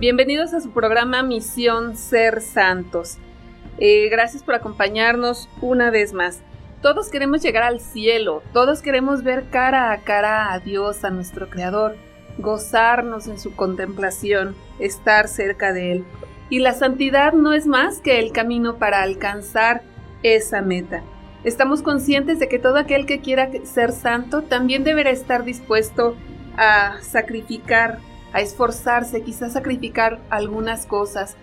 Bienvenidos a su programa Misión Ser Santos. Eh, gracias por acompañarnos una vez más. Todos queremos llegar al cielo, todos queremos ver cara a cara a Dios, a nuestro Creador, gozarnos en su contemplación, estar cerca de Él. Y la santidad no es más que el camino para alcanzar esa meta. Estamos conscientes de que todo aquel que quiera ser santo también deberá estar dispuesto a sacrificar, a esforzarse, quizás sacrificar algunas cosas,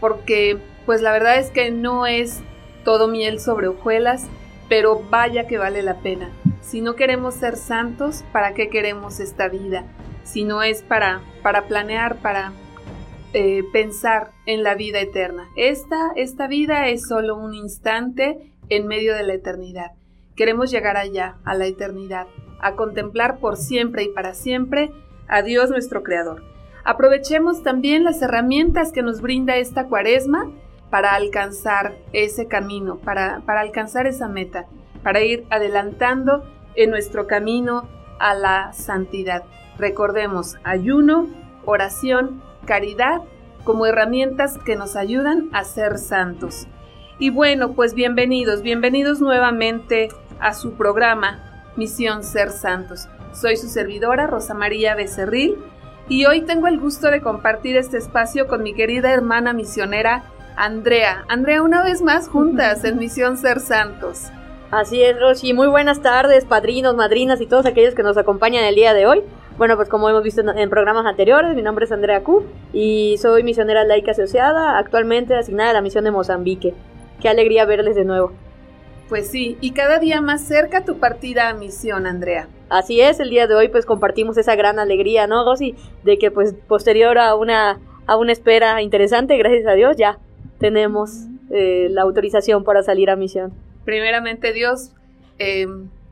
porque pues la verdad es que no es todo miel sobre hojuelas, pero vaya que vale la pena. Si no queremos ser santos, ¿para qué queremos esta vida? Si no es para, para planear, para eh, pensar en la vida eterna. Esta, esta vida es solo un instante en medio de la eternidad. Queremos llegar allá, a la eternidad, a contemplar por siempre y para siempre a Dios nuestro Creador. Aprovechemos también las herramientas que nos brinda esta cuaresma para alcanzar ese camino, para, para alcanzar esa meta, para ir adelantando en nuestro camino a la santidad. Recordemos ayuno, oración, caridad como herramientas que nos ayudan a ser santos. Y bueno, pues bienvenidos, bienvenidos nuevamente a su programa Misión Ser Santos. Soy su servidora Rosa María Becerril y hoy tengo el gusto de compartir este espacio con mi querida hermana misionera Andrea. Andrea, una vez más juntas en Misión Ser Santos. Así es, Rosy. Muy buenas tardes, padrinos, madrinas y todos aquellos que nos acompañan el día de hoy. Bueno, pues como hemos visto en, programas anteriores, mi nombre es Andrea Q y soy misionera laica asociada, actualmente asignada a la misión de Mozambique. Qué alegría verles de nuevo. Pues sí, y cada día más cerca tu partida a misión, Andrea. Así es, el día de hoy pues compartimos esa gran alegría, ¿no, Rosy? De que pues posterior a una, a una espera interesante, gracias a Dios, ya tenemos eh, la autorización para salir a misión. Primeramente, Dios, eh,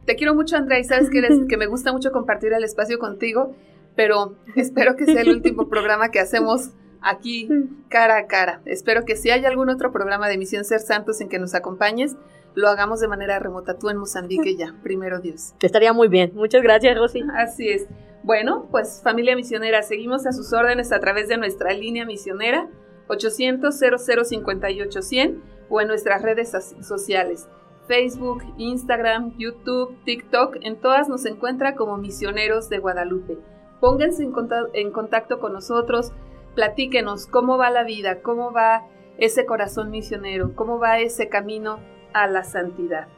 te quiero mucho, Andrea, y sabes que, eres, que me gusta mucho compartir el espacio contigo, pero espero que sea el último programa que hacemos aquí cara a cara. Espero que si hay algún otro programa de Misión Ser Santos en que nos acompañes, lo hagamos de manera remota, tú en Mozambique ya, primero Dios. Estaría muy bien. Muchas gracias, Rosy. Así es. Bueno, pues familia misionera, seguimos a sus órdenes a través de nuestra línea misionera 800 0058 100 o en nuestras redes sociales. Facebook, Instagram, YouTube, TikTok, en todas nos encuentra como misioneros de Guadalupe. Pónganse en contacto con nosotros, platíquenos cómo va la vida, cómo va ese corazón misionero, cómo va ese camino a la santidad.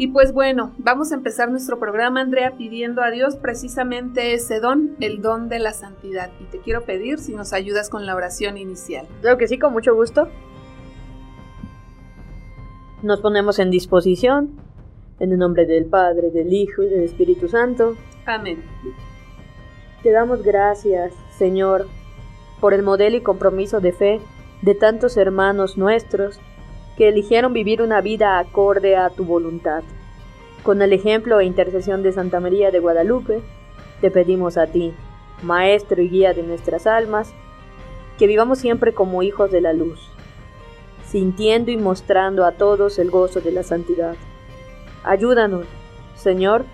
Y pues bueno, vamos a empezar nuestro programa, Andrea, pidiendo a Dios precisamente ese don, el don de la santidad. Y te quiero pedir si nos ayudas con la oración inicial. Creo que sí, con mucho gusto. Nos ponemos en disposición, en el nombre del Padre, del Hijo y del Espíritu Santo. Amén. Te damos gracias, Señor, por el modelo y compromiso de fe de tantos hermanos nuestros que eligieron vivir una vida acorde a tu voluntad. Con el ejemplo e intercesión de Santa María de Guadalupe, te pedimos a ti, Maestro y guía de nuestras almas, que vivamos siempre como hijos de la luz, sintiendo y mostrando a todos el gozo de la santidad. Ayúdanos, Señor,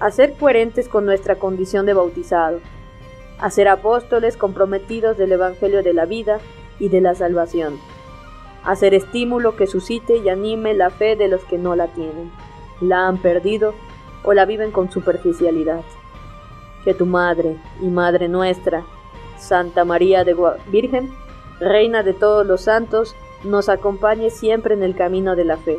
a ser coherentes con nuestra condición de bautizado, a ser apóstoles comprometidos del Evangelio de la vida y de la salvación hacer estímulo que suscite y anime la fe de los que no la tienen, la han perdido o la viven con superficialidad. Que tu Madre y Madre nuestra, Santa María de Virgen, Reina de todos los santos, nos acompañe siempre en el camino de la fe,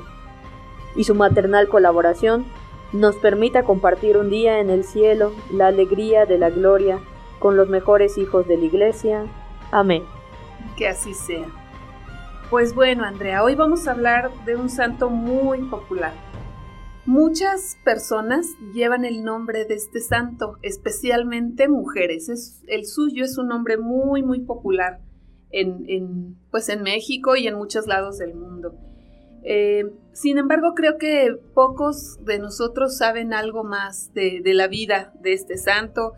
y su maternal colaboración nos permita compartir un día en el cielo la alegría de la gloria con los mejores hijos de la Iglesia. Amén. Que así sea. Pues bueno, Andrea, hoy vamos a hablar de un santo muy popular. Muchas personas llevan el nombre de este santo, especialmente mujeres. Es, el suyo es un nombre muy, muy popular en, pues en México y en muchos lados del mundo. Eh, sin embargo, creo que pocos de nosotros saben algo más de, de la vida de este santo.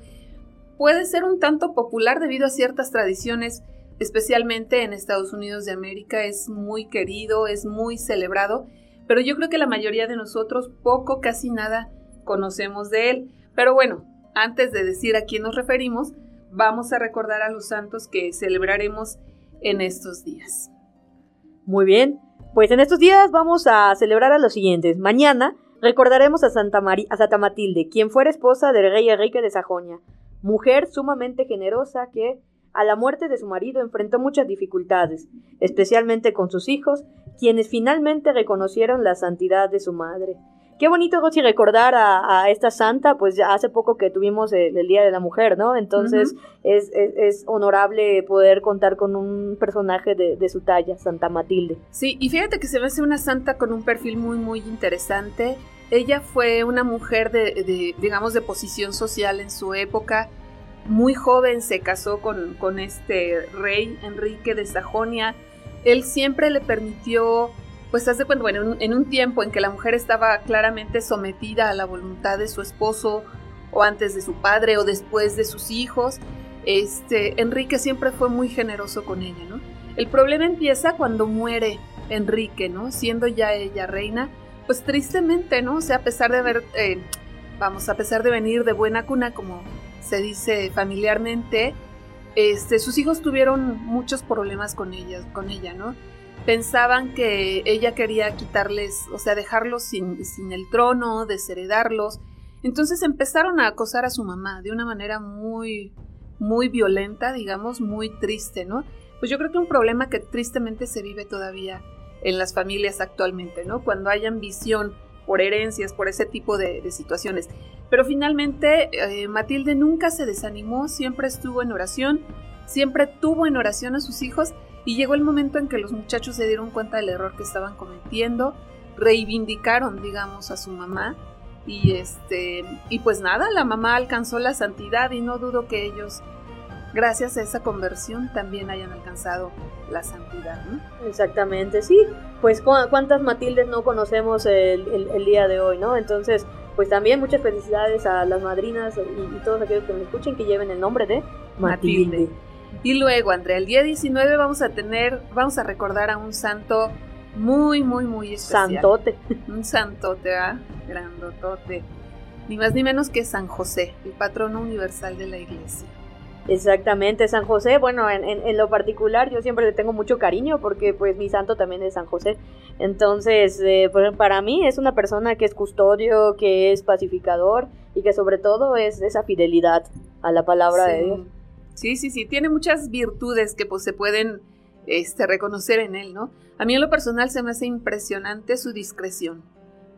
Puede ser un tanto popular debido a ciertas tradiciones especialmente en Estados Unidos de América, es muy querido, es muy celebrado, pero yo creo que la mayoría de nosotros poco, casi nada conocemos de él. Pero bueno, antes de decir a quién nos referimos, vamos a recordar a los santos que celebraremos en estos días. Muy bien, pues en estos días vamos a celebrar a los siguientes. Mañana recordaremos a Santa, a Santa Matilde, quien fuera esposa del rey Enrique de Sajonia, mujer sumamente generosa que a la muerte de su marido enfrentó muchas dificultades, especialmente con sus hijos, quienes finalmente reconocieron la santidad de su madre. Qué bonito, Rosy, recordar a, esta santa, pues ya hace poco que tuvimos el, Día de la Mujer, ¿no? Entonces es, es, honorable poder contar con un personaje de, su talla, Santa Matilde. Sí, y fíjate que se ve una santa con un perfil muy, muy interesante. Ella fue una mujer de, digamos, de posición social en su época. Muy joven se casó con, con este rey Enrique de Sajonia. Él siempre le permitió pues hace cuenta, bueno, en un, tiempo en que la mujer estaba claramente sometida a la voluntad de su esposo, o antes de su padre, o después de sus hijos, este, Enrique siempre fue muy generoso con ella, ¿no? El problema empieza cuando muere Enrique, ¿no? Siendo ya ella reina, pues tristemente, ¿no? O sea, a pesar de haber, eh, vamos, a pesar de venir de buena cuna, como se dice familiarmente, este, sus hijos tuvieron muchos problemas con ella, con ella, ¿no? pensaban que ella quería quitarles, o sea, dejarlos sin, sin el trono, desheredarlos. Entonces empezaron a acosar a su mamá de una manera muy, muy violenta, digamos, muy triste, ¿no? Pues yo creo que un problema que tristemente se vive todavía en las familias actualmente, ¿no? Cuando hay ambición por herencias, por ese tipo de, situaciones. Pero finalmente eh, Matilde nunca se desanimó, siempre estuvo en oración, siempre tuvo en oración a sus hijos y llegó el momento en que los muchachos se dieron cuenta del error que estaban cometiendo, reivindicaron, digamos, a su mamá y este y pues nada, la mamá alcanzó la santidad y no dudo que ellos gracias a esa conversión también hayan alcanzado la santidad, ¿no? Exactamente, sí. Pues cuántas Matildes no conocemos el, día de hoy, ¿no? Entonces, pues también muchas felicidades a las madrinas y, todos aquellos que me escuchen que lleven el nombre de Matilde. Y luego, Andrea, el día 19 vamos a tener, vamos a recordar a un santo muy, muy, muy especial. Santote. Un santote, ¿ah? Grandotote. Ni más ni menos que San José, el patrono universal de la iglesia. Exactamente, San José, bueno, en, lo particular yo siempre le tengo mucho cariño porque pues mi santo también es San José. Entonces, eh, pues, para mí es una persona que es custodio, que es pacificador y que sobre todo es esa fidelidad a la palabra de Dios. Sí, sí, sí, tiene muchas virtudes que pues se pueden este, reconocer en él, ¿no? A mí en lo personal se me hace impresionante su discreción,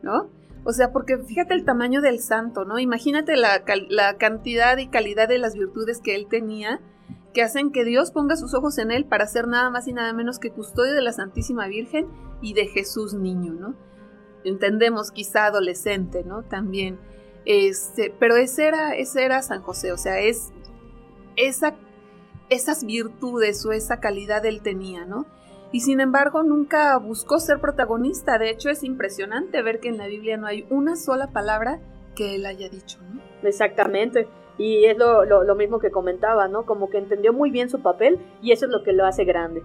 ¿no? O sea, porque fíjate el tamaño del santo, ¿no? Imagínate la, cantidad y calidad de las virtudes que él tenía, que hacen que Dios ponga sus ojos en él para ser nada más y nada menos que custodio de la Santísima Virgen y de Jesús niño, ¿no? Entendemos quizá adolescente, ¿no? También. Este, pero ese era, ese era San José, o sea, es esa, esas virtudes o esa calidad él tenía, ¿no? Y sin embargo nunca buscó ser protagonista. De hecho es impresionante ver que en la Biblia no hay una sola palabra que él haya dicho, ¿no? Exactamente. Y es lo, lo, mismo que comentaba, ¿no? Como que entendió muy bien su papel y eso es lo que lo hace grande.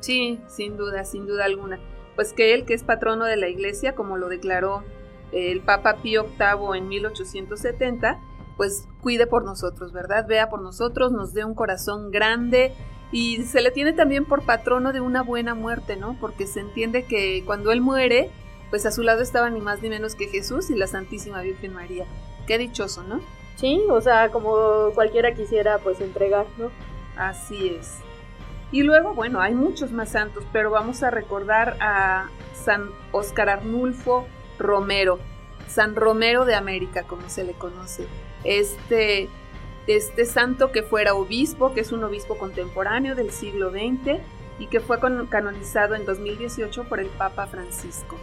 Sí, sin duda, sin duda alguna. Pues que él, que es patrono de la iglesia, como lo declaró el Papa Pío VIII en 1870, pues cuide por nosotros, ¿verdad? Vea por nosotros, nos dé un corazón grande y se le tiene también por patrono de una buena muerte, ¿no? Porque se entiende que cuando él muere, pues a su lado estaba ni más ni menos que Jesús y la Santísima Virgen María. Qué dichoso, ¿no? Sí, o sea, como cualquiera quisiera pues entregar, ¿no? Así es. Y luego, bueno, hay muchos más santos, pero vamos a recordar a San Oscar Arnulfo Romero, San Romero de América, como se le conoce este, este santo que fuera obispo, que es un obispo contemporáneo del siglo XX y que fue canonizado en 2018 por el Papa Francisco.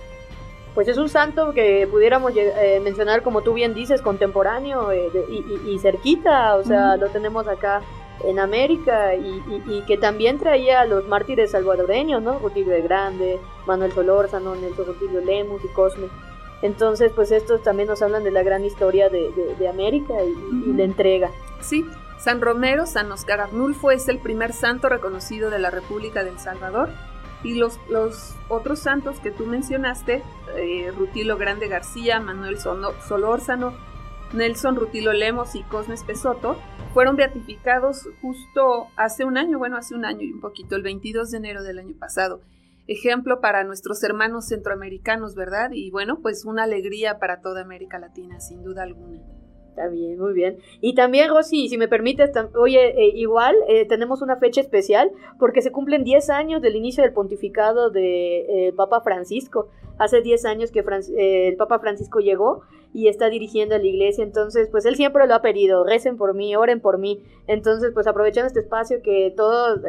Pues es un santo que pudiéramos eh, mencionar, como tú bien dices, contemporáneo eh, y, cerquita, o sea, lo tenemos acá en América y, que también traía a los mártires salvadoreños, ¿no? Rutilio de Grande, Manuel Solórzano, Nelson Rutilio Lemus y Cosme. Entonces, pues estos también nos hablan de la gran historia de, América y, de entrega. Sí, San Romero, San Oscar Arnulfo es el primer santo reconocido de la República del Salvador. Y los, los otros santos que tú mencionaste, eh, Rutilo Grande García, Manuel Solórzano, Nelson Rutilo Lemos y Cosmes Pesoto, fueron beatificados justo hace un año, bueno, hace un año y un poquito, el 22 de enero del año pasado. Ejemplo para nuestros hermanos centroamericanos, ¿verdad? Y bueno, pues una alegría para toda América Latina, sin duda alguna. Está bien, muy bien. Y también, Rosy, si me permites, oye, eh, igual eh, tenemos una fecha especial porque se cumplen 10 años del inicio del pontificado de, eh, Papa Francisco. Hace 10 años que el Papa Francisco llegó y está dirigiendo a la iglesia, entonces pues él siempre lo ha pedido, recen por mí, oren por mí. Entonces pues aprovechando este espacio que todos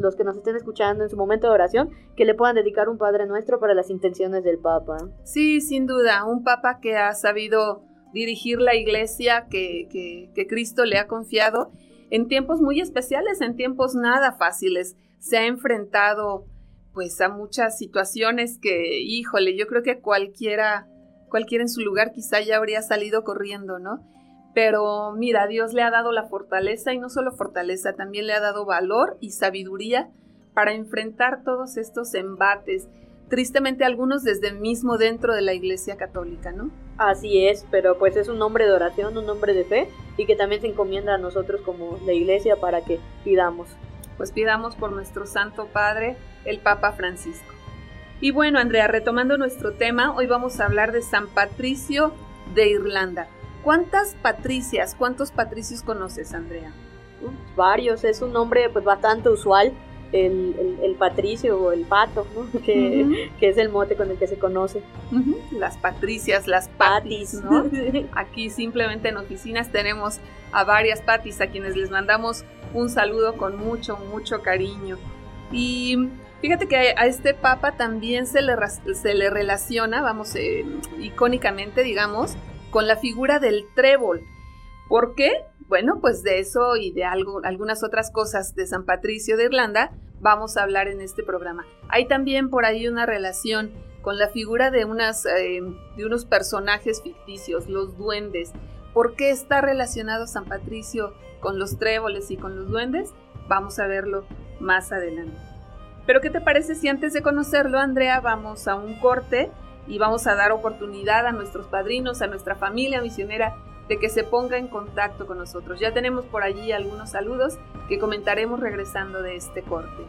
los que nos estén escuchando en su momento de oración, que le puedan dedicar un Padre Nuestro para las intenciones del Papa. Sí, sin duda, un Papa que ha sabido dirigir la iglesia que, Cristo le ha confiado en tiempos muy especiales, en tiempos nada fáciles. Se ha enfrentado pues a muchas situaciones que, híjole, yo creo que cualquiera, cualquiera en su lugar quizá ya habría salido corriendo, ¿no? Pero mira, Dios le ha dado la fortaleza y no solo fortaleza, también le ha dado valor y sabiduría para enfrentar todos estos embates, tristemente algunos desde mismo dentro de la Iglesia Católica, ¿no? Así es, pero pues es un nombre de oración, un nombre de fe y que también se encomienda a nosotros como la Iglesia para que pidamos. Pues pidamos por nuestro Santo Padre, el Papa Francisco. Y bueno, Andrea, retomando nuestro tema, hoy vamos a hablar de San Patricio de Irlanda. ¿Cuántas patricias, cuántos patricios conoces, Andrea? Varios, es un nombre pues bastante usual el, patricio o el pato, que, es el mote con el que se conoce. Las patricias, las patis, ¿no? Aquí simplemente en oficinas tenemos a varias patis a quienes les mandamos un saludo con mucho, mucho cariño. Y fíjate que a este papa también se le, se le relaciona, vamos, eh, icónicamente, digamos, con la figura del trébol. ¿Por qué? Bueno, pues de eso y de algunas otras cosas de San Patricio de Irlanda vamos a hablar en este programa. Hay también por ahí una relación con la figura de, eh, de unos personajes ficticios, los duendes. ¿Por qué está relacionado San Patricio con los tréboles y con los duendes? Vamos a verlo más adelante. Pero ¿qué te parece si antes de conocerlo, Andrea, vamos a un corte y vamos a dar oportunidad a nuestros padrinos, a nuestra familia misionera de que se ponga en contacto con nosotros. Ya tenemos por allí algunos saludos que comentaremos regresando de este corte.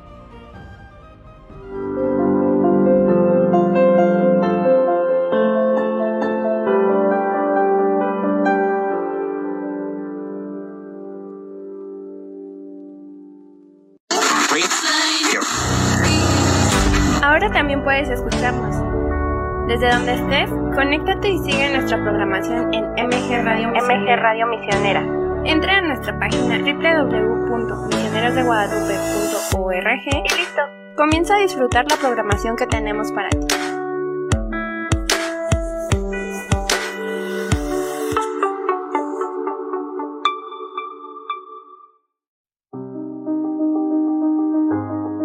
Puedes escucharnos desde donde estés, conéctate y sigue nuestra programación en MG Radio Misionera. MG Radio Misionera. Entra a nuestra página www.misionerosdeguadalupe.org y listo. Comienza a disfrutar la programación que tenemos para ti.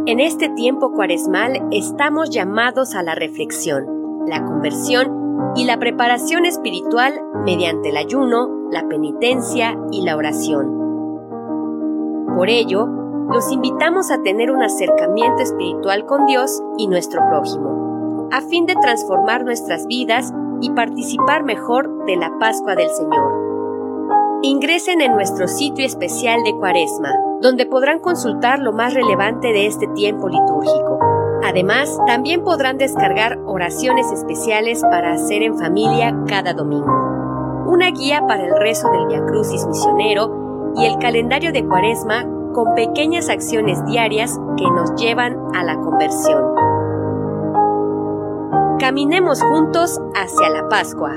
En este tiempo cuaresmal estamos llamados a la reflexión la conversión y la preparación espiritual mediante el ayuno, la penitencia y la oración. Por ello, los invitamos a tener un acercamiento espiritual con Dios y nuestro prójimo, a fin de transformar nuestras vidas y participar mejor de la Pascua del Señor. Ingresen en nuestro sitio especial de Cuaresma, donde podrán consultar lo más relevante de este tiempo litúrgico Además, también podrán descargar oraciones especiales para hacer en familia cada domingo, una guía para el rezo del Via Crucis misionero y el calendario de Cuaresma con pequeñas acciones diarias que nos llevan a la conversión. Caminemos juntos hacia la Pascua.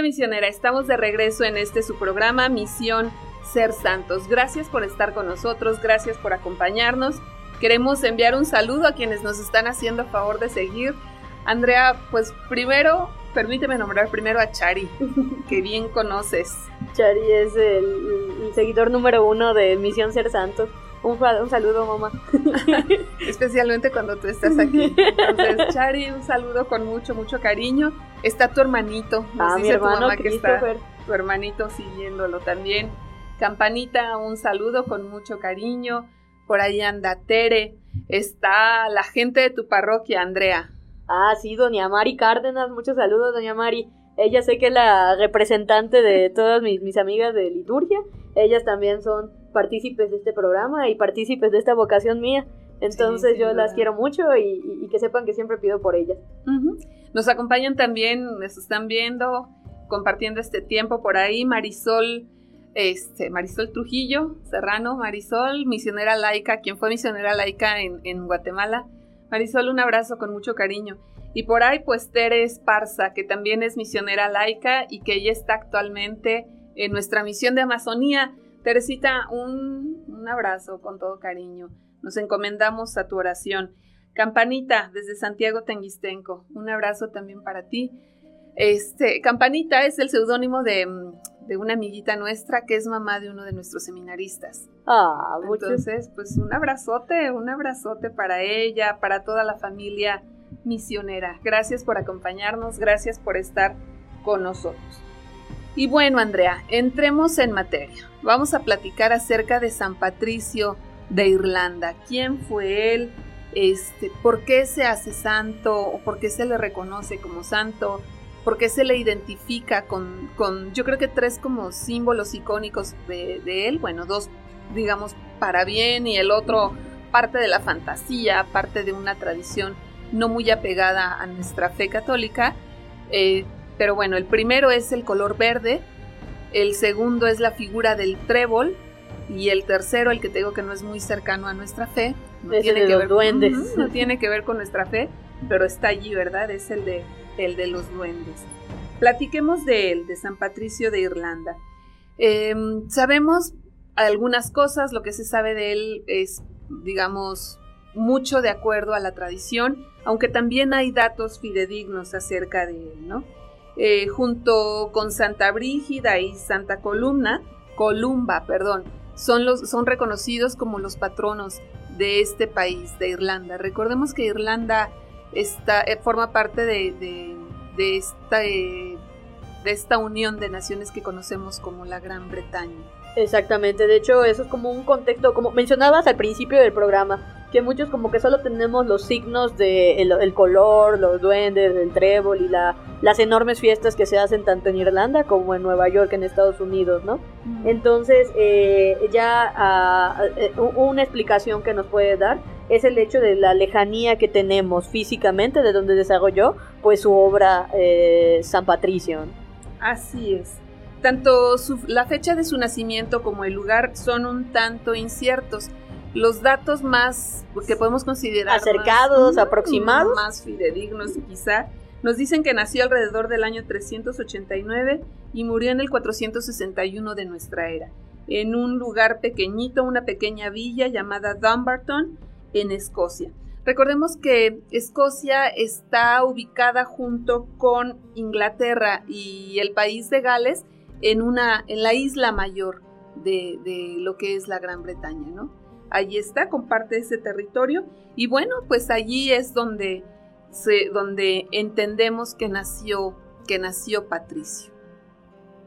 Familia Misionera, estamos de regreso en este su programa Misión Ser Santos. Gracias por estar con nosotros, gracias por acompañarnos. Queremos enviar un saludo a quienes nos están haciendo favor de seguir. Andrea, pues primero, permíteme nombrar primero a Chari, que bien conoces. Chari es el, seguidor número uno de Misión Ser Santos. Un, un, saludo, mamá. Especialmente cuando tú estás aquí. Entonces, Chari, un saludo con mucho, mucho cariño. Está tu hermanito. Nos ah, dice mi hermano tu mamá que está tu hermanito siguiéndolo también. Campanita, un saludo con mucho cariño. Por ahí anda Tere. Está la gente de tu parroquia, Andrea. Ah, sí, doña Mari Cárdenas. Muchos saludos, doña Mari. Ella sé que es la representante de todas mis, mis amigas de liturgia. Ellas también son partícipes de este programa y partícipes de esta vocación mía. Entonces yo las quiero mucho y, que sepan que siempre pido por ellas. Nos acompañan también, nos están viendo, compartiendo este tiempo por ahí, Marisol, este, Marisol Trujillo, Serrano, Marisol, misionera laica, quien fue misionera laica en, en Guatemala. Marisol, un abrazo con mucho cariño. Y por ahí, pues Tere Esparza, que también es misionera laica y que ella está actualmente en nuestra misión de Amazonía. Teresita, un, un abrazo con todo cariño. Nos encomendamos a tu oración. Campanita, desde Santiago Tenguistenco, un abrazo también para ti. Este, Campanita es el seudónimo de, de, una amiguita nuestra que es mamá de uno de nuestros seminaristas. Ah, Entonces, pues un abrazote, un abrazote para ella, para toda la familia misionera. Gracias por acompañarnos, gracias por estar con nosotros. Y bueno, Andrea, entremos en materia. Vamos a platicar acerca de San Patricio de Irlanda. ¿Quién fue él? Este, ¿Por qué se hace santo? ¿O por qué se le reconoce como santo? ¿Por qué se le identifica con, con yo creo que tres como símbolos icónicos de, de él? Bueno, dos, digamos, para bien y el otro parte de la fantasía, parte de una tradición no muy apegada a nuestra fe católica. Eh, pero bueno, el primero es el color verde, el segundo es la figura del trébol y el tercero, el que te digo que no es muy cercano a nuestra fe, no tiene que ver duendes. no tiene que ver con nuestra fe, pero está allí, ¿verdad? Es el de el de los duendes. Platiquemos de él, de San Patricio de Irlanda. Em, sabemos algunas cosas, lo que se sabe de él es, digamos, mucho de acuerdo a la tradición, aunque también hay datos fidedignos acerca de él, ¿no? Eh, junto con Santa Brígida y Santa Columna, Columba, perdón, son, los, son reconocidos como los patronos de este país, de Irlanda. Recordemos que Irlanda está, eh, forma parte de, de, esta, eh, de esta unión de naciones que conocemos como la Gran Bretaña. Exactamente, de hecho eso es como un contexto, como mencionabas al principio del programa, que muchos como que solo tenemos los signos de el, color, los duendes, el trébol y la, las enormes fiestas que se hacen tanto en Irlanda como en Nueva York, en Estados Unidos, ¿no? Entonces, eh, ya ah, eh, una explicación que nos puede dar es el hecho de la lejanía que tenemos físicamente de donde desarrolló pues su obra eh, San Patricio. Así es. Tanto la fecha de su nacimiento como el lugar son un tanto inciertos los datos más que podemos considerar acercados, aproximados, más fidedignos quizá, nos dicen que nació alrededor del año 389 y murió en el 461 de nuestra era, en un lugar pequeñito, una pequeña villa llamada Dumbarton, en Escocia. Recordemos que Escocia está ubicada junto con Inglaterra y el país de Gales en, una, en la isla mayor de, de lo que es la Gran Bretaña, ¿no? Allí está, comparte ese territorio y bueno, pues allí es donde, se, donde entendemos que nació, que nació Patricio.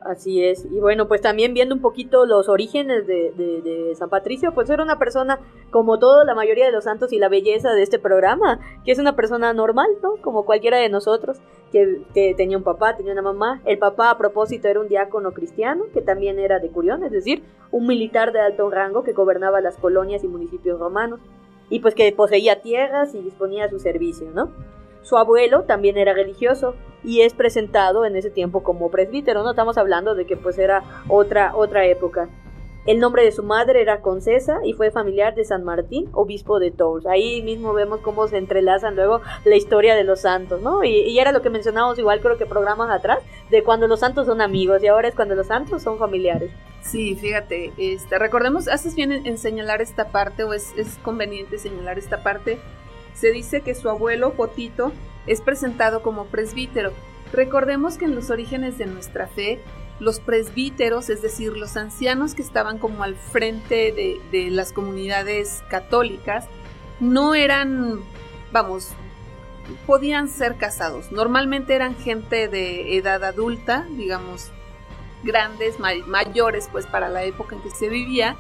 Así es. Y bueno, pues también viendo un poquito los orígenes de, San Patricio, pues era una persona, como toda la mayoría de los santos y la belleza de este programa, que es una persona normal, ¿no? Como cualquiera de nosotros, que, tenía un papá, tenía una mamá. El papá, a propósito, era un diácono cristiano, que también era de Curión, es decir, un militar de alto rango que gobernaba las colonias y municipios romanos, y pues que poseía tierras y disponía a su servicio, ¿no? Su abuelo también era religioso y es presentado en ese tiempo como presbítero, no estamos hablando de que pues era otra, otra época. El nombre de su madre era Concesa y fue familiar de San Martín, obispo de Tours. Ahí mismo vemos cómo se entrelazan luego la historia de los santos, ¿no? Y, era lo que mencionábamos igual creo que programas atrás, de cuando los santos son amigos y ahora es cuando los santos son familiares. Sí, fíjate, este, recordemos, haces bien en, señalar esta parte o es, es conveniente señalar esta parte. Se dice que su abuelo Potito es presentado como presbítero. Recordemos que en los orígenes de nuestra fe los presbíteros, es decir, los ancianos que estaban como al frente de, las comunidades católicas, no eran, vamos, podían ser casados. Normalmente eran gente de edad adulta, digamos, grandes, mayores, pues para la época en que se vivía,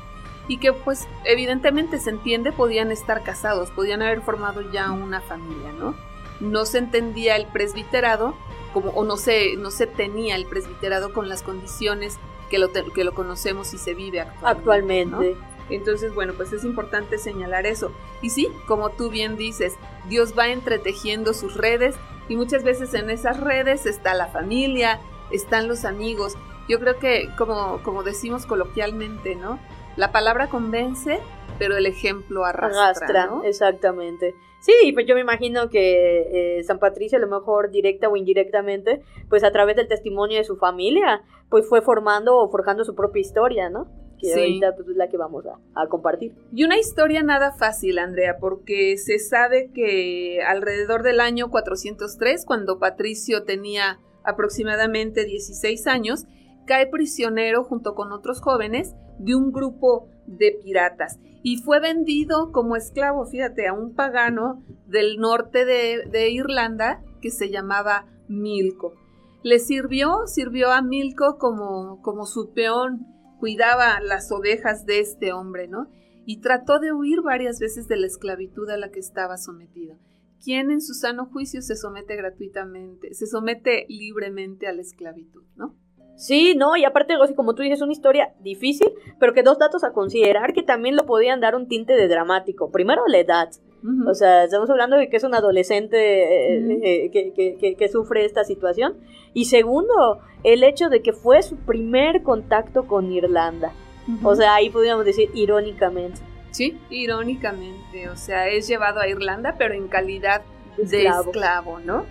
y que pues evidentemente se entiende podían estar casados, podían haber formado ya una familia, ¿no? No se entendía el presbiterado como, o no se, no se tenía el presbiterado con las condiciones que lo, que lo conocemos y se vive actualmente. Entonces, bueno, pues es importante señalar eso. Y sí, como tú bien dices, Dios va entretejiendo sus redes y muchas veces en esas redes está la familia, están los amigos. Yo creo que, como, como decimos coloquialmente, ¿no? La palabra convence, pero el ejemplo arrastra. arrastra exactamente. Sí, pues yo me imagino que eh, San Patricio, a lo mejor directa o indirectamente, pues a través del testimonio de su familia, pues fue formando o forjando su propia historia, ¿no? Que ahorita pues, es la que vamos a, a, compartir. Y una historia nada fácil, Andrea, porque se sabe que alrededor del año 403, cuando Patricio tenía aproximadamente 16 años, cae prisionero junto con otros jóvenes de un grupo de piratas y fue vendido como esclavo, fíjate, a un pagano del norte de, Irlanda que se llamaba Milko. Le sirvió, sirvió a Milko como, como su peón, cuidaba las ovejas de este hombre, ¿no? Y trató de huir varias veces de la esclavitud a la que estaba sometido. ¿Quién en su sano juicio se somete gratuitamente, se somete libremente a la esclavitud, ¿no? Sí, no, y aparte, como tú dices, es una historia difícil, pero que dos datos a considerar que también lo podían dar un tinte de dramático. Primero, la edad. O sea, estamos hablando de que es un adolescente eh, eh, que, sufre esta situación. Y segundo, el hecho de que fue su primer contacto con Irlanda. O sea, ahí podríamos decir irónicamente. Sí, irónicamente. O sea, es llevado a Irlanda, pero en calidad de esclavo ¿no?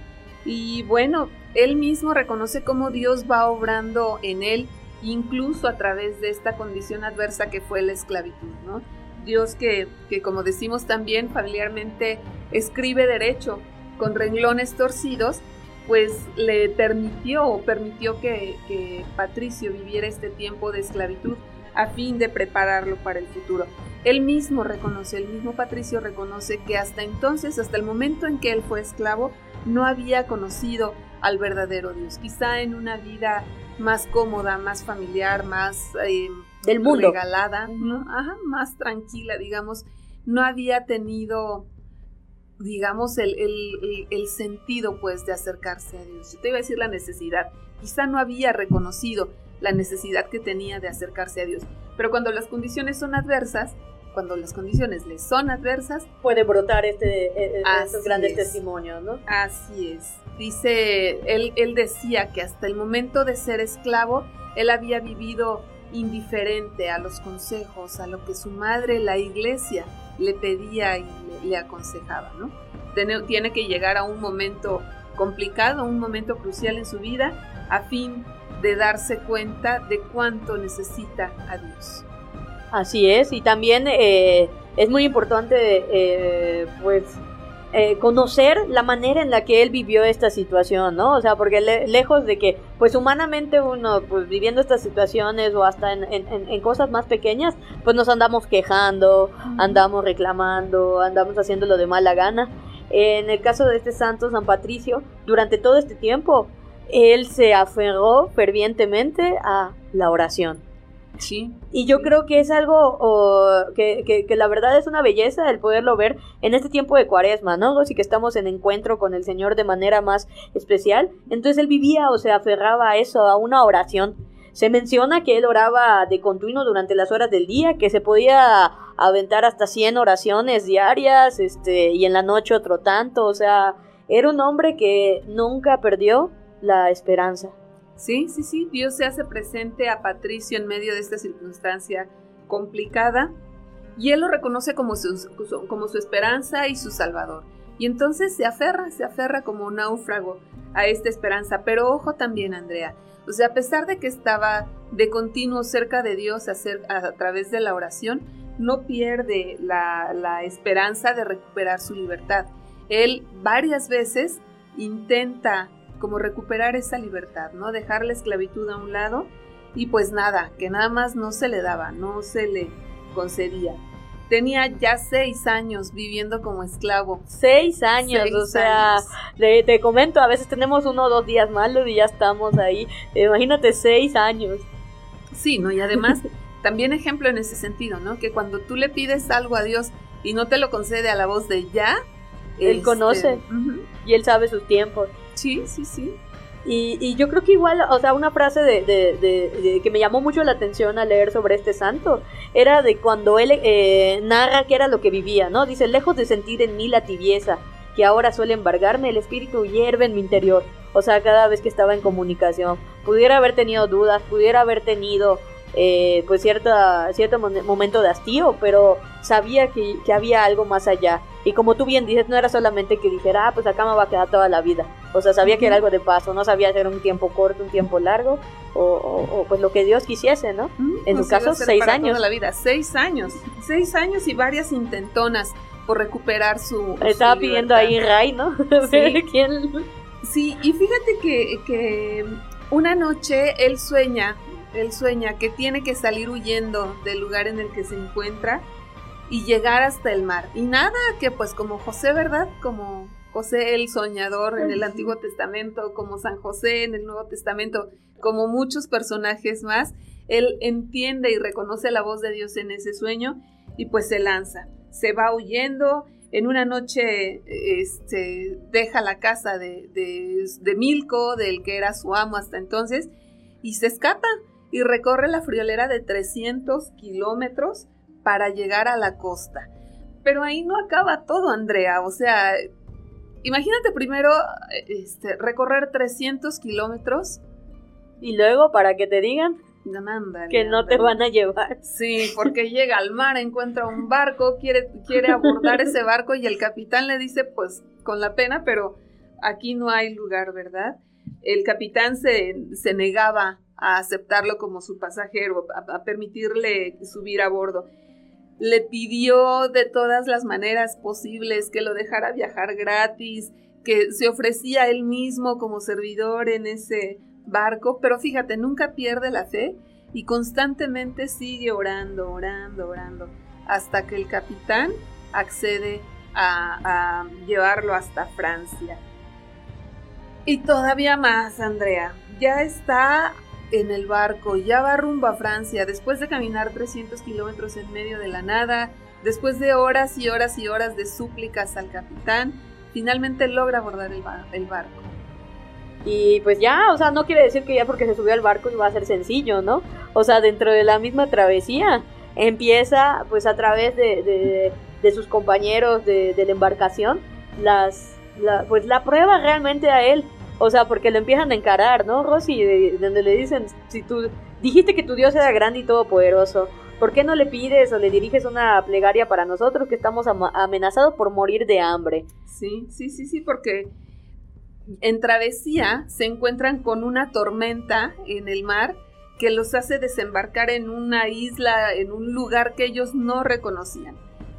Y bueno, él mismo reconoce cómo Dios va obrando en él, incluso a través de esta condición adversa que fue la esclavitud, ¿no? Dios que, que como decimos también familiarmente, escribe derecho con renglones torcidos, pues le permitió o permitió que, que Patricio viviera este tiempo de esclavitud a fin de prepararlo para el futuro. Él mismo reconoce, el mismo Patricio reconoce que hasta entonces, hasta el momento en que él fue esclavo, no había conocido al verdadero Dios. Quizá en una vida más cómoda, más familiar, más eh, del mundo regalada, más tranquila, digamos, no había tenido digamos, el, el, sentido, pues, de acercarse a Dios. Yo te iba a decir la necesidad. Quizá no había reconocido la necesidad que tenía de acercarse a Dios. Pero cuando las condiciones son adversas, cuando las condiciones le son adversas, puede brotar este, e, e, estos grandes testimonios, ¿no? Así es. Dice, él, él decía que hasta el momento de ser esclavo, él había vivido indiferente a los consejos, a lo que su madre, la iglesia, le pedía y le, aconsejaba, ¿no? Tiene, tiene que llegar a un momento complicado, un momento crucial en su vida, a fin de darse cuenta de cuánto necesita a Dios. Así es, y también eh, es muy importante, eh, pues, eh, conocer la manera en la que él vivió esta situación, ¿no? O sea, porque lejos de que, pues, humanamente uno, pues, viviendo estas situaciones o hasta en, en, cosas más pequeñas, pues nos andamos quejando, andamos reclamando, andamos haciéndolo de mala gana. En el caso de este santo San Patricio, durante todo este tiempo, él se aferró fervientemente a la oración. Sí. Y yo creo que es algo que, que, la verdad es una belleza el poderlo ver en este tiempo de cuaresma, ¿no? Así que estamos en encuentro con el Señor de manera más especial. Entonces él vivía o se aferraba a eso, a una oración. Se menciona que él oraba de continuo durante las horas del día, que se podía aventar hasta 100 oraciones diarias, este, y en la noche otro tanto, o sea, era un hombre que nunca perdió la esperanza. Sí, sí, sí, Dios se hace presente a Patricio en medio de esta circunstancia complicada y él lo reconoce como su, como su esperanza y su salvador. Y entonces se aferra, se aferra como un náufrago a esta esperanza. Pero ojo también, Andrea, o sea, a pesar de que estaba de continuo cerca de Dios a, través de la oración, no pierde la, la esperanza de recuperar su libertad. Él varias veces intenta como recuperar esa libertad, ¿no? Dejar la esclavitud a un lado y pues nada, que nada más no se le daba, no se le concedía. Tenía ya seis años viviendo como esclavo. Seis años, o sea, Te, comento, a veces tenemos uno o dos días malos y ya estamos ahí. Imagínate seis años. Sí, ¿no? Y además, también ejemplo en ese sentido, ¿no? Que cuando tú le pides algo a Dios y no te lo concede a la voz de ya, él este, conoce y él sabe sus tiempos. Sí, sí, sí. Y, yo creo que igual, o sea, una frase de, que me llamó mucho la atención al leer sobre este santo era de cuando él eh, narra que era lo que vivía, ¿no? Dice, lejos de sentir en mí la tibieza que ahora suele embargarme, el espíritu hierve en mi interior. O sea, cada vez que estaba en comunicación, pudiera haber tenido dudas, pudiera haber tenido eh, pues cierta, cierto momento de hastío, pero sabía que, había algo más allá. Y como tú bien dices, no era solamente que dijera, ah, pues acá me va a quedar toda la vida. O sea, sabía que era algo de paso, no sabía si era un tiempo corto, un tiempo largo, o, pues lo que Dios quisiese, ¿no? En su caso, seis años. la vida, seis años, seis años y varias intentonas por recuperar su. Estaba pidiendo ahí Ray, ¿no? Sí. sí, y fíjate que, que una noche él sueña él sueña que tiene que salir huyendo del lugar en el que se encuentra y llegar hasta el mar. Y nada, que pues como José, ¿verdad? Como José el soñador en el Antiguo Testamento, como San José en el Nuevo Testamento, como muchos personajes más, él entiende y reconoce la voz de Dios en ese sueño y pues se lanza. Se va huyendo, en una noche este, deja la casa de, de, de Milco, del que era su amo hasta entonces, y se escapa y recorre la friolera de 300 kilómetros para llegar a la costa. Pero ahí no acaba todo, Andrea. O sea, imagínate primero este, recorrer 300 kilómetros. Y luego, para que te digan que no te van a llevar. Sí, porque llega al mar, encuentra un barco, quiere, quiere abordar ese barco y el capitán le dice, pues con la pena, pero aquí no hay lugar, ¿verdad? El capitán se, se negaba a aceptarlo como su pasajero, a, permitirle subir a bordo. Le pidió de todas las maneras posibles que lo dejara viajar gratis, que se ofrecía él mismo como servidor en ese barco, pero fíjate, nunca pierde la fe y constantemente sigue orando, orando, orando, hasta que el capitán accede a, llevarlo hasta Francia. Y todavía más, Andrea, ya está en el barco, ya va rumbo a Francia, después de caminar 300 kilómetros en medio de la nada, después de horas y horas y horas de súplicas al capitán, finalmente logra abordar el, el barco. Y pues ya, o sea, no quiere decir que ya porque se subió al barco iba a ser sencillo, ¿no? O sea, dentro de la misma travesía empieza pues a través de, de, sus compañeros de, de, la embarcación las, pues la prueba realmente a él o sea, porque lo empiezan a encarar, ¿no, Rosy? donde le dicen, si tú dijiste que tu Dios era grande y todopoderoso, ¿por qué no le pides o le diriges una plegaria para nosotros que estamos amenazados por morir de hambre? Sí, sí, sí, sí, porque en travesía se encuentran con una tormenta en el mar que los hace desembarcar en una isla, en un lugar que ellos no reconocían.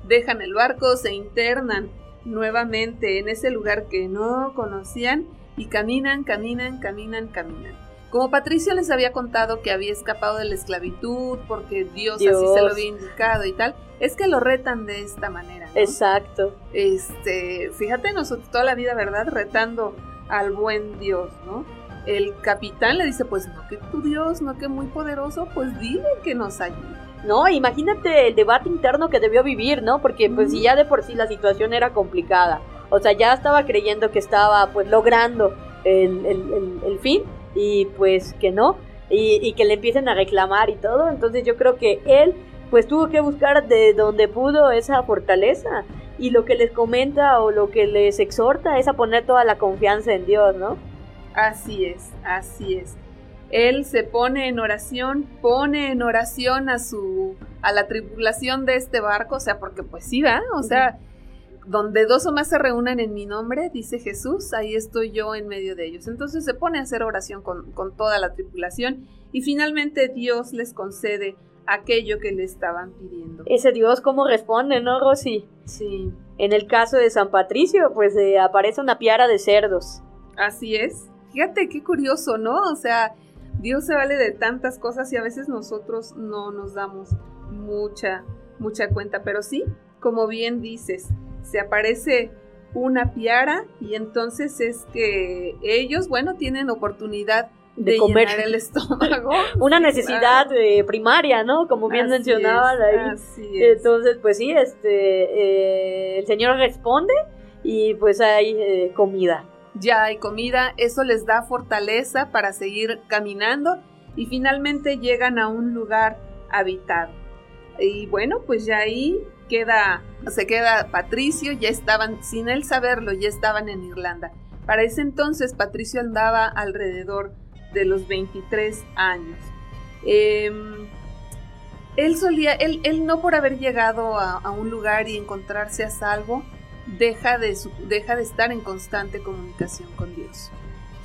Dejan el barco, se internan nuevamente en ese lugar que no conocían y caminan, caminan, caminan, caminan. Como Patricio les había contado que había escapado de la esclavitud porque Dios, así se lo había indicado y tal, es que lo retan de esta manera. Exacto. Este, fíjate nosotros toda la vida, ¿verdad? Retando al buen Dios, ¿no? El capitán le dice, pues no que tu Dios, no que muy poderoso, pues dile que nos ayude. No, imagínate el debate interno que debió vivir, ¿no? Porque pues si ya de por sí la situación era complicada o sea, ya estaba creyendo que estaba pues logrando el, fin y pues que no. Y, que le empiecen a reclamar y todo. Entonces yo creo que él pues tuvo que buscar de donde pudo esa fortaleza. Y lo que les comenta o lo que les exhorta es a poner toda la confianza en Dios, ¿no? Así es, así es. él se pone en oración, pone en oración a su a la tripulación de este barco, o sea, porque pues sí va, o sea, donde dos o más se reúnan en mi nombre, dice Jesús, ahí estoy yo en medio de ellos. Entonces se pone a hacer oración con, con toda la tripulación y finalmente Dios les concede aquello que le estaban pidiendo. Ese Dios cómo responde, ¿no, Rosy? Sí. En el caso de San Patricio, pues eh, aparece una piara de cerdos. Así es. Fíjate qué curioso, ¿no? O sea, Dios se vale de tantas cosas y a veces nosotros no nos damos mucha, mucha cuenta. Pero sí, como bien dices, se aparece una piara y entonces es que ellos, bueno, tienen oportunidad de, comer el estómago. Una necesidad eh, primaria, ¿no? Como bien mencionaban ahí. Entonces, pues sí, este, eh, el Señor responde y pues hay eh, comida. Ya hay comida, eso les da fortaleza para seguir caminando y finalmente llegan a un lugar habitado. Y bueno, pues ya ahí queda, se queda Patricio, ya estaban, sin él saberlo, ya estaban en Irlanda. Para ese entonces Patricio andaba alrededor de los 23 años. Em, él solía, él, él, no por haber llegado a, un lugar y encontrarse a salvo, deja de, deja de estar en constante comunicación con Dios.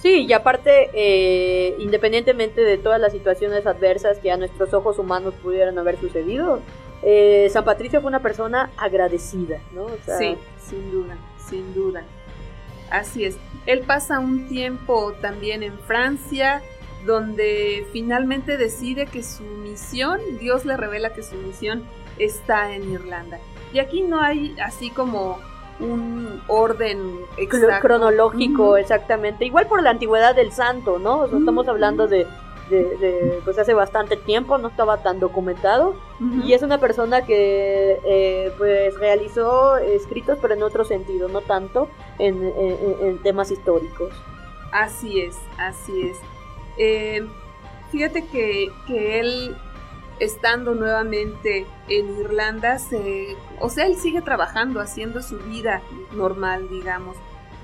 Sí, y aparte, eh, independientemente de todas las situaciones adversas que a nuestros ojos humanos pudieran haber sucedido, eh, San Patricio fue una persona agradecida, ¿no? sí, sin duda, sin duda. Así es. Él pasa un tiempo también en Francia, donde finalmente decide que su misión, Dios le revela que su misión está en Irlanda. Y aquí no hay así como un orden cronológico, exactamente. Igual por la antigüedad del santo, ¿no? estamos hablando de de, pues hace bastante tiempo, no estaba tan documentado. Y es una persona que eh, pues realizó escritos, pero en otro sentido, no tanto en, temas históricos. Así es, así es. Eh, fíjate que, que, él, estando nuevamente en Irlanda, se, o sea, él sigue trabajando, haciendo su vida normal, digamos.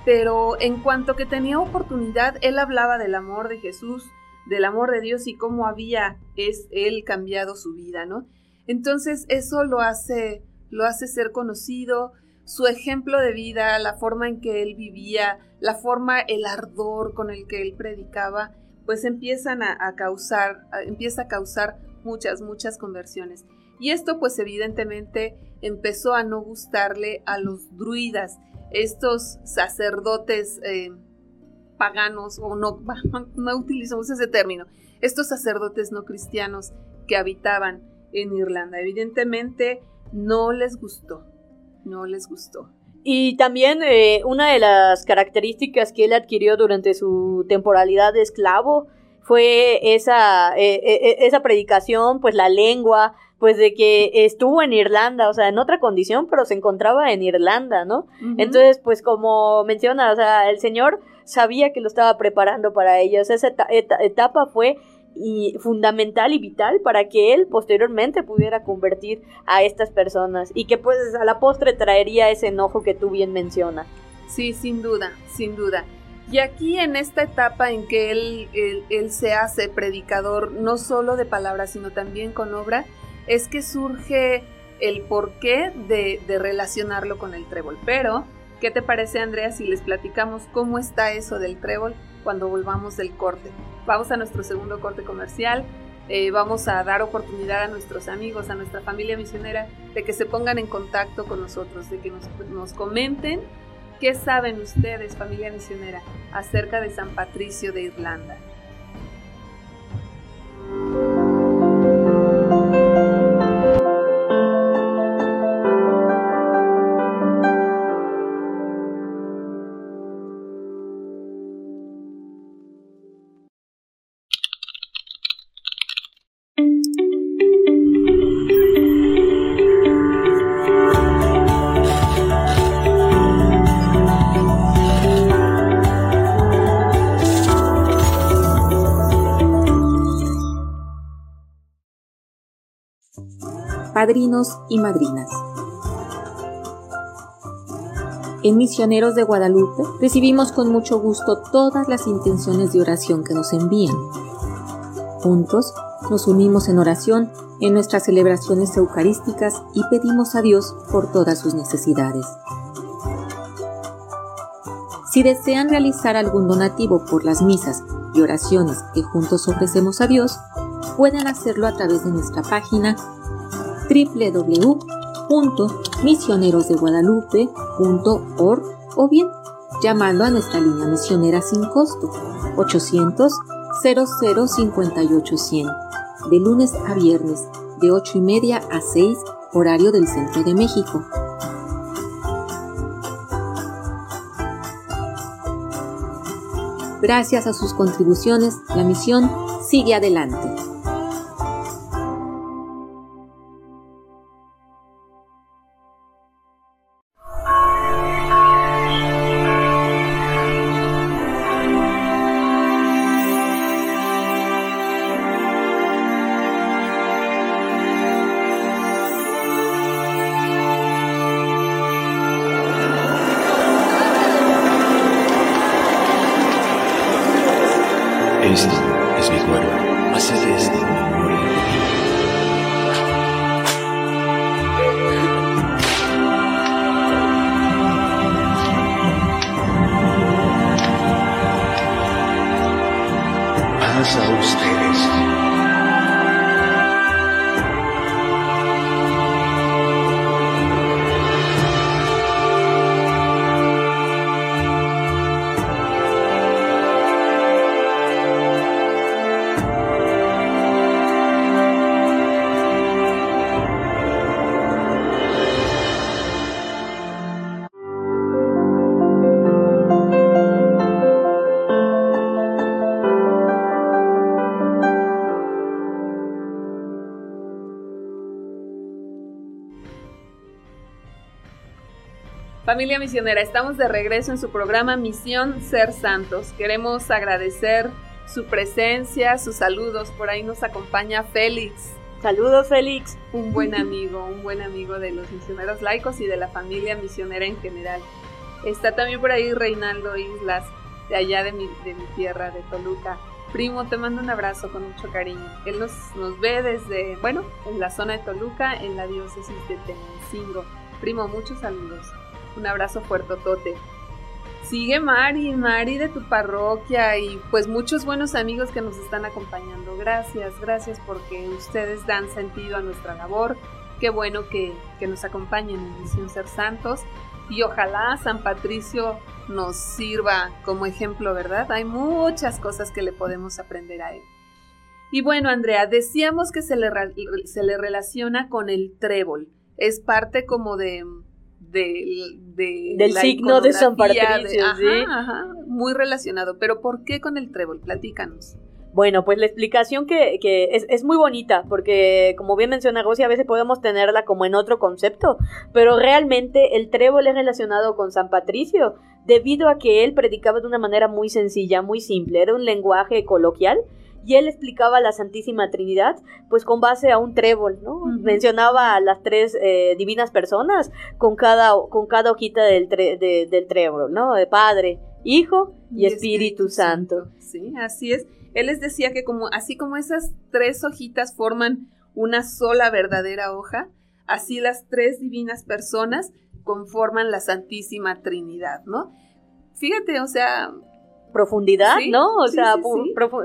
Pero en cuanto que tenía oportunidad, él hablaba del amor de Jesús, del amor de Dios y cómo había es él cambiado su vida, ¿no? Entonces eso lo hace lo hace ser conocido, su ejemplo de vida, la forma en que él vivía, la forma, el ardor con el que él predicaba, pues empiezan a, causar, empieza a causar muchas, muchas conversiones. Y esto pues evidentemente empezó a no gustarle a los druidas, estos sacerdotes eh, paganos, o no, no utilizamos ese término, estos sacerdotes no cristianos que habitaban en Irlanda. Evidentemente no les gustó, no les gustó. Y también eh, una de las características que él adquirió durante su temporalidad de esclavo fue esa, eh, eh, esa predicación, pues la lengua, pues de que estuvo en Irlanda, o sea, en otra condición, pero se encontraba en Irlanda, ¿no? Entonces, pues como menciona, o sea, el Señor sabía que lo estaba preparando para ellos. Esa etapa fue y fundamental y vital para que él posteriormente pudiera convertir a estas personas y que pues a la postre traería ese enojo que tú bien mencionas. Sí, sin duda, sin duda. Y aquí en esta etapa en que él, se hace predicador no solo de palabras, sino también con obra, es que surge el porqué de, de relacionarlo con el trébol. Pero ¿Qué te parece, Andrea, si les platicamos cómo está eso del trébol cuando volvamos del corte? Vamos a nuestro segundo corte comercial. Eh, vamos a dar oportunidad a nuestros amigos, a nuestra familia misionera, de que se pongan en contacto con nosotros, de que nos, nos comenten qué saben ustedes, familia misionera, acerca de San Patricio de Irlanda. Padrinos y madrinas. En Misioneros de Guadalupe recibimos con mucho gusto todas las intenciones de oración que nos envían. Juntos nos unimos en oración en nuestras celebraciones eucarísticas y pedimos a Dios por todas sus necesidades. Si desean realizar algún donativo por las misas y oraciones que juntos ofrecemos a Dios, pueden hacerlo a través de nuestra página www.misionerosdeguadalupe.org o bien llamando a nuestra línea misionera sin costo 800 0058 de lunes a viernes de 8 y media a 6 horario del centro de México. Gracias a sus contribuciones, la misión sigue adelante. жизни. Familia misionera, estamos de regreso en su programa Misión Ser Santos. Queremos agradecer su presencia, sus saludos. Por ahí nos acompaña Félix. Saludos, Félix. Un buen amigo, un buen amigo de los misioneros laicos y de la familia misionera en general. Está también por ahí Reinaldo Islas, de allá de mi, de mi tierra, de Toluca. Primo, te mando un abrazo con mucho cariño. Él nos, nos ve desde, bueno, en la zona de Toluca, en la diócesis de Tenancingo. Primo, muchos saludos. Un abrazo tote. Sigue Mari, Mari de tu parroquia y pues muchos buenos amigos que nos están acompañando. Gracias, gracias porque ustedes dan sentido a nuestra labor. Qué bueno que, que nos acompañen en Misión Ser Santos y ojalá San Patricio nos sirva como ejemplo, ¿verdad? Hay muchas cosas que le podemos aprender a él. Y bueno, Andrea, decíamos que se le, se le relaciona con el trébol. Es parte como de, del signo de San Patricio, muy relacionado. Pero ¿por qué con el trébol? Platícanos. Bueno, pues la explicación que, es, muy bonita, porque como bien menciona Rosy, a veces podemos tenerla como en otro concepto, pero realmente el trébol es relacionado con San Patricio, debido a que él predicaba de una manera muy sencilla, muy simple, era un lenguaje coloquial y él explicaba la Santísima Trinidad, pues con base a un trébol, ¿no? Mencionaba a las tres eh, divinas personas con cada, con cada hojita del, del trébol, ¿no? De Padre, Hijo y, Espíritu, Santo. Sí, así es. Él les decía que como, así como esas tres hojitas forman una sola verdadera hoja, así las tres divinas personas conforman la Santísima Trinidad, ¿no? Fíjate, o sea, profundidad, ¿no? O sea,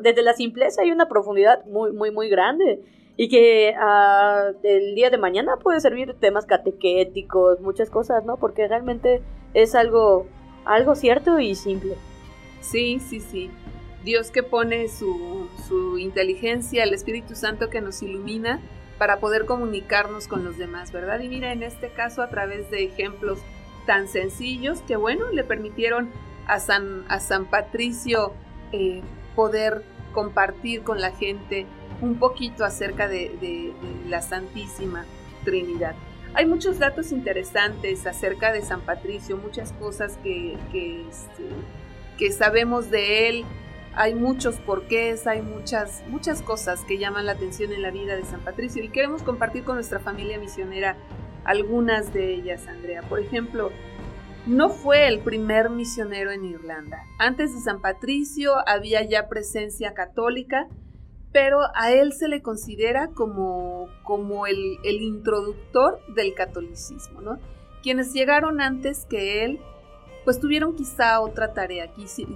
desde la simpleza hay una profundidad muy, muy, muy grande. Y que uh, el día de mañana puede servir temas catequéticos, muchas cosas, ¿no? Porque realmente es algo, algo cierto y simple. Sí, sí, sí. Dios que pone su, su inteligencia, el Espíritu Santo que nos ilumina para poder comunicarnos con los demás, ¿verdad? Y mira, en este caso a través de ejemplos tan sencillos que, bueno, le permitieron a San, a San Patricio eh, poder compartir con la gente un poquito acerca de, la Santísima Trinidad. Hay muchos datos interesantes acerca de San Patricio, muchas cosas que, este, que sabemos de él, hay muchos porqués, hay muchas, muchas cosas que llaman la atención en la vida de San Patricio y queremos compartir con nuestra familia misionera algunas de ellas, Andrea. Por ejemplo, no fue el primer misionero en Irlanda. Antes de San Patricio había ya presencia católica, pero a él se le considera como, como el, el introductor del catolicismo, ¿no? Quienes llegaron antes que él pues tuvieron quizá otra tarea,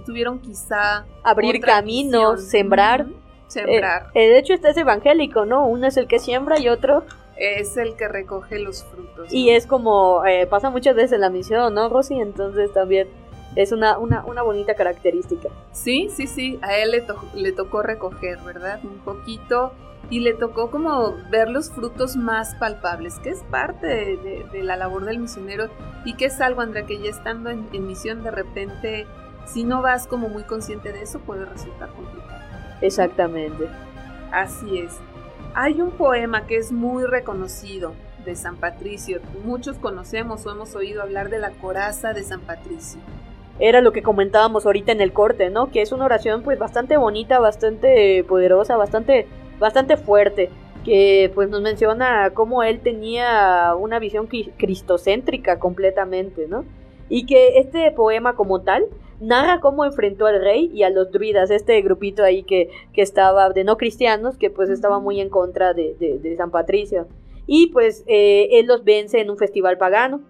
tuvieron quizá... Abrir caminos, sembrar. sembrar. Eh, eh, de hecho, este es evangélico, ¿no? Uno es el que siembra y otro... Es el que recoge los frutos. Y es como, eh, pasa muchas veces en la misión, ¿no, Rosy? Entonces también es una, una, una bonita característica. Sí, sí, sí, a él le, le tocó recoger, ¿verdad? Un poquito y le tocó como ver los frutos más palpables, que es parte de, la labor del misionero y que es algo, Andrea, que ya estando en, misión de repente, si no vas como muy consciente de eso, puede resultar complicado. Exactamente. Así es. Hay un poema que es muy reconocido de San Patricio. Muchos conocemos o hemos oído hablar de la coraza de San Patricio era lo que comentábamos ahorita en el corte, ¿no? Que es una oración pues bastante bonita, bastante poderosa, bastante bastante fuerte, que pues nos menciona cómo él tenía una visión cristocéntrica completamente, ¿no? Y que este poema como tal narra cómo enfrentó al rey y a los druidas, este grupito ahí que, que estaba de no cristianos, que pues estaba muy en contra de, de, San Patricio. Y pues eh, él los vence en un festival pagano,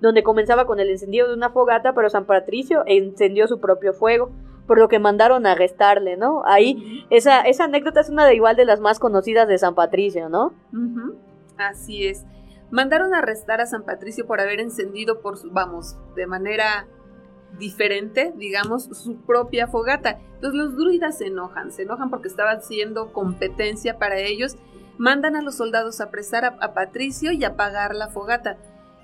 donde comenzaba con el encendido de una fogata, pero San Patricio encendió su propio fuego por lo que mandaron a arrestarle, ¿no? Ahí, esa, esa anécdota es una de igual de las más conocidas de San Patricio, ¿no? Así es. Mandaron a arrestar a San Patricio por haber encendido por su, vamos, de manera diferente, digamos, su propia fogata. Entonces los druidas se enojan, se enojan porque estaban haciendo competencia para ellos. Mandan a los soldados a apresar a Patricio y apagar la fogata.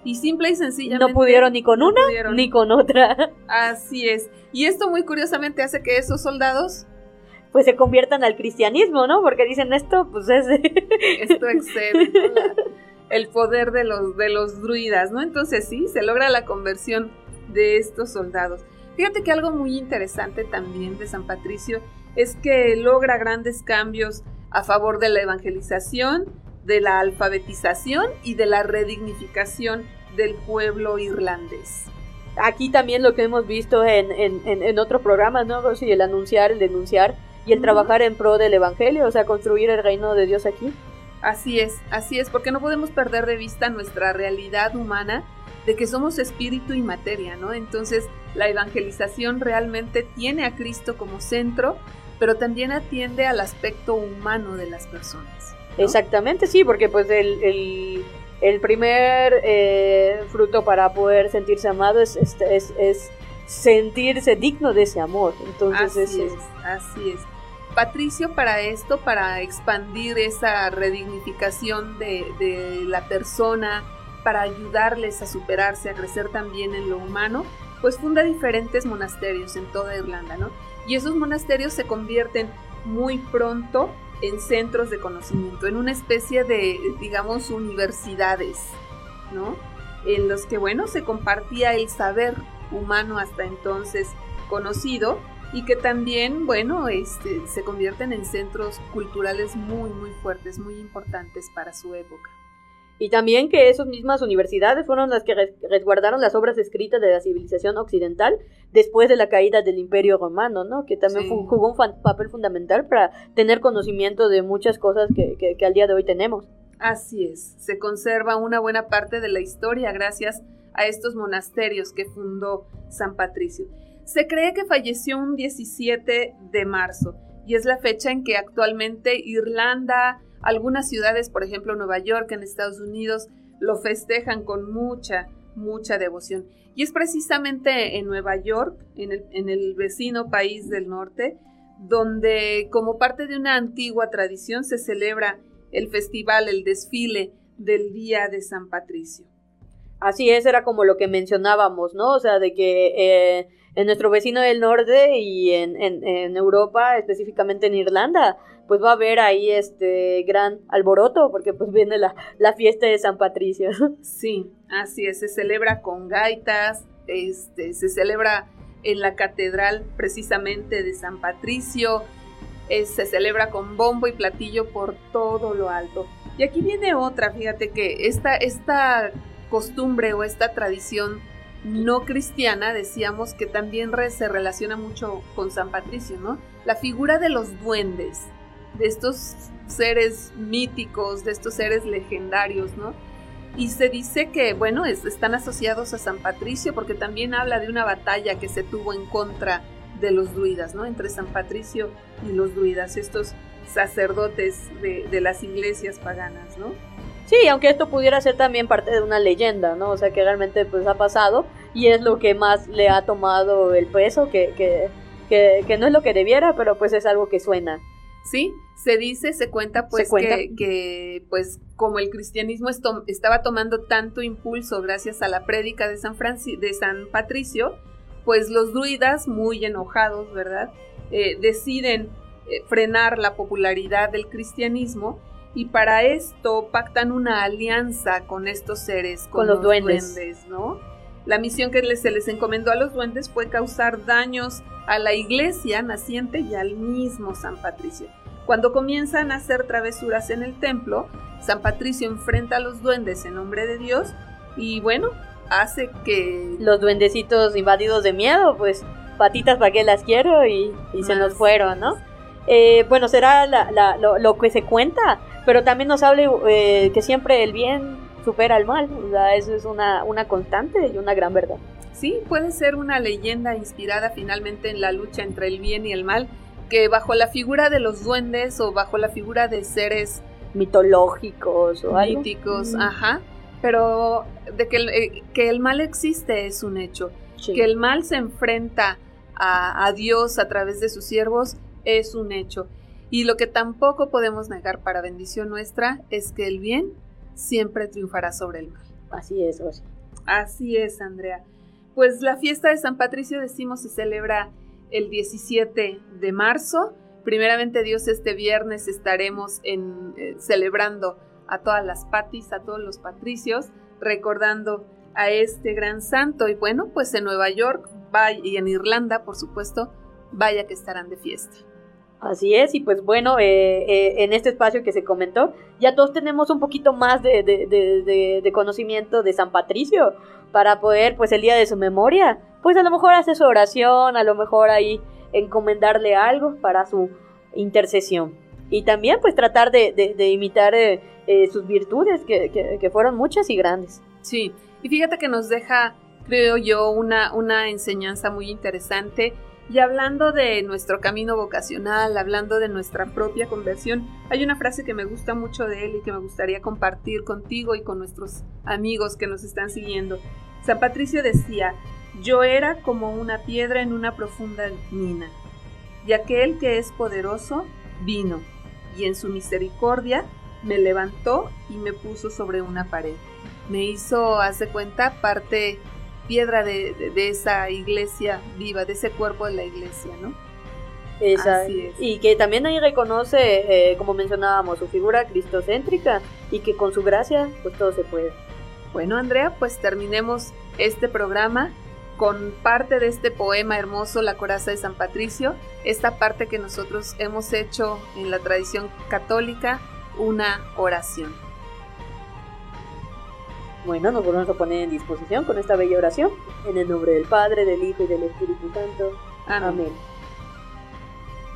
Y simple y sencillamente. No pudieron ni con una ni con otra. Así es. Y esto muy curiosamente hace que esos soldados. Pues se conviertan al cristianismo, ¿no? Porque dicen esto, pues es. esto excede el poder de los, de los druidas, ¿no? Entonces sí, se logra la conversión de estos soldados. Fíjate que algo muy interesante también de San Patricio es que logra grandes cambios a favor de la evangelización de la alfabetización y de la redignificación del pueblo irlandés. Aquí también lo que hemos visto en, en, en, otros programas, ¿no? El anunciar, el denunciar y el trabajar en pro del Evangelio, o sea, construir el reino de Dios aquí. Así es, así es, porque no podemos perder de vista nuestra realidad humana de que somos espíritu y materia, ¿no? Entonces, la evangelización realmente tiene a Cristo como centro, pero también atiende al aspecto humano de las personas. Exactamente, sí, porque pues el, el, primer eh, fruto para poder sentirse amado es, es, es, sentirse digno de ese amor. Entonces así es, así es. Patricio para esto, para expandir esa redignificación de, de la persona, para ayudarles a superarse, a crecer también en lo humano, pues funda diferentes monasterios en toda Irlanda, ¿no? Y esos monasterios se convierten muy pronto en centros de conocimiento, en una especie de, digamos, universidades, ¿no? En los que, bueno, se compartía el saber humano hasta entonces conocido y que también, bueno, este, se convierten en centros culturales muy, muy fuertes, muy importantes para su época. Y también que esas mismas universidades fueron las que resguardaron las obras escritas de la civilización occidental después de la caída del Imperio Romano, ¿no? Que también jugó un papel fundamental para tener conocimiento de muchas cosas que, que, al día de hoy tenemos. Así es, se conserva una buena parte de la historia gracias a estos monasterios que fundó San Patricio. Se cree que falleció un 17 de marzo y es la fecha en que actualmente Irlanda, algunas ciudades, por ejemplo Nueva York en Estados Unidos, lo festejan con mucha, mucha devoción. Y es precisamente en Nueva York, en el, vecino país del norte, donde como parte de una antigua tradición se celebra el festival, el desfile del Día de San Patricio. Así es, era como lo que mencionábamos, ¿no? O sea, de que eh, en nuestro vecino del norte y en, Europa, específicamente en Irlanda, pues va a haber ahí este gran alboroto, porque pues viene la, la fiesta de San Patricio. Sí, así es, se celebra con gaitas, este, se celebra en la catedral precisamente de San Patricio, se celebra con bombo y platillo por todo lo alto. Y aquí viene otra, fíjate que esta, esta costumbre o esta tradición no cristiana, decíamos que también se relaciona mucho con San Patricio, ¿no? La figura de los duendes. De estos seres míticos, de estos seres legendarios, ¿no? Y se dice que, bueno, están asociados a San Patricio porque también habla de una batalla que se tuvo en contra de los druidas, ¿no? Entre San Patricio y los druidas, estos sacerdotes de, las iglesias paganas, ¿no? Sí, aunque esto pudiera ser también parte de una leyenda, ¿no? O sea, que realmente pues ha pasado y es lo que más le ha tomado el peso, que, que, que, no es lo que debiera, pero pues es algo que suena. Sí, se dice, se cuenta pues Que, que, pues como el cristianismo estaba tomando tanto impulso gracias a la prédica de San, de San Patricio, pues los druidas, muy enojados, ¿verdad? Eh, deciden eh, frenar la popularidad del cristianismo y para esto pactan una alianza con estos seres, con, los, duendes. ¿no? La misión que se les encomendó a los duendes fue causar daños a la iglesia naciente y al mismo San Patricio. Cuando comienzan a hacer travesuras en el templo, San Patricio enfrenta a los duendes en nombre de Dios y bueno, hace que... Los duendecitos invadidos de miedo, pues patitas para que las quiero y, se nos fueron, ¿no? Eh, bueno, será lo, que se cuenta, pero también nos hable eh, que siempre el bien supera al mal, o sea, eso es una, una constante y una gran verdad. Sí, puede ser una leyenda inspirada finalmente en la lucha entre el bien y el mal, que bajo la figura de los duendes o bajo la figura de seres mitológicos o míticos, ajá, pero de que el, eh, que el mal existe es un hecho, que el mal se enfrenta a, a Dios a través de sus siervos es un hecho. Y lo que tampoco podemos negar para bendición nuestra es que el bien siempre triunfará sobre el mal. Así es, Rosy. Así es, Andrea. Pues la fiesta de San Patricio, decimos, se celebra el 17 de marzo. Primeramente Dios, este viernes estaremos en, eh, celebrando a todas las patis, a todos los patricios, recordando a este gran santo. Y bueno, pues en Nueva York y en Irlanda, por supuesto, vaya que estarán de fiesta. Así es, y pues bueno, eh, eh, en este espacio que se comentó, ya todos tenemos un poquito más de, de, conocimiento de San Patricio para poder, pues el día de su memoria, pues a lo mejor hacer su oración, a lo mejor ahí encomendarle algo para su intercesión. Y también pues tratar de, imitar eh, sus virtudes, que, que, fueron muchas y grandes. Sí, y fíjate que nos deja, creo yo, una, una enseñanza muy interesante y hablando de nuestro camino vocacional, hablando de nuestra propia conversión, hay una frase que me gusta mucho de él y que me gustaría compartir contigo y con nuestros amigos que nos están siguiendo. San Patricio decía, yo era como una piedra en una profunda mina, y aquel que es poderoso vino, y en su misericordia me levantó y me puso sobre una pared. Me hizo, hace cuenta, parte piedra de, esa iglesia viva, de ese cuerpo de la iglesia, ¿no? Esa, y que también ahí reconoce, eh, como mencionábamos, su figura cristocéntrica y que con su gracia pues todo se puede. Bueno, Andrea, pues terminemos este programa con parte de este poema hermoso, La coraza de San Patricio, esta parte que nosotros hemos hecho en la tradición católica, una oración. Bueno, nos volvemos a poner en disposición con esta bella oración. En el nombre del Padre, del Hijo y del Espíritu Santo. Amén.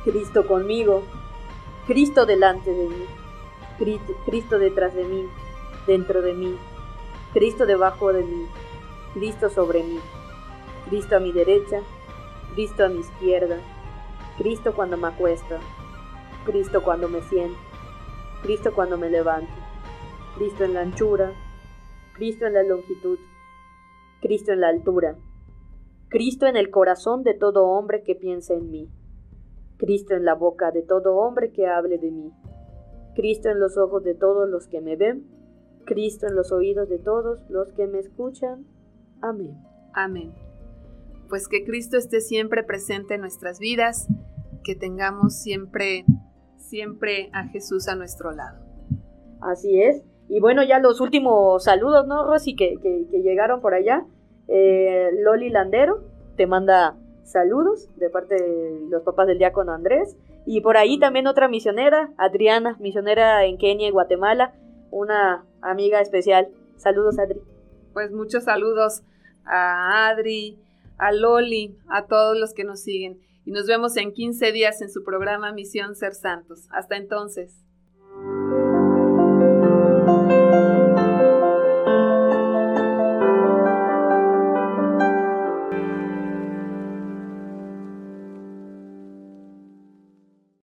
Cristo conmigo, Cristo delante de mí, Cristo, detrás de mí, dentro de mí, Cristo debajo de mí, Cristo sobre mí, Cristo a mi derecha, Cristo a mi izquierda, Cristo cuando me acuesto, Cristo cuando me siento, Cristo cuando me levanto, Cristo en la anchura, Cristo en la longitud, Cristo en la altura, Cristo en el corazón de todo hombre que piensa en mí, Cristo en la boca de todo hombre que hable de mí, Cristo en los ojos de todos los que me ven, Cristo en los oídos de todos los que me escuchan. Amén. Amén. Pues que Cristo esté siempre presente en nuestras vidas, que tengamos siempre, siempre a Jesús a nuestro lado. Así es. Y bueno, ya los últimos saludos, ¿no, Rosy? Que, que, llegaron por allá. Eh, Loli Landero te manda saludos de parte de los papás del diácono Andrés. Y por ahí también otra misionera, Adriana, misionera en Kenia y Guatemala, una amiga especial. Saludos, Adri. Pues muchos saludos a Adri, a Loli, a todos los que nos siguen. y nos vemos en 15 días en su programa Misión Ser Santos. Hasta entonces.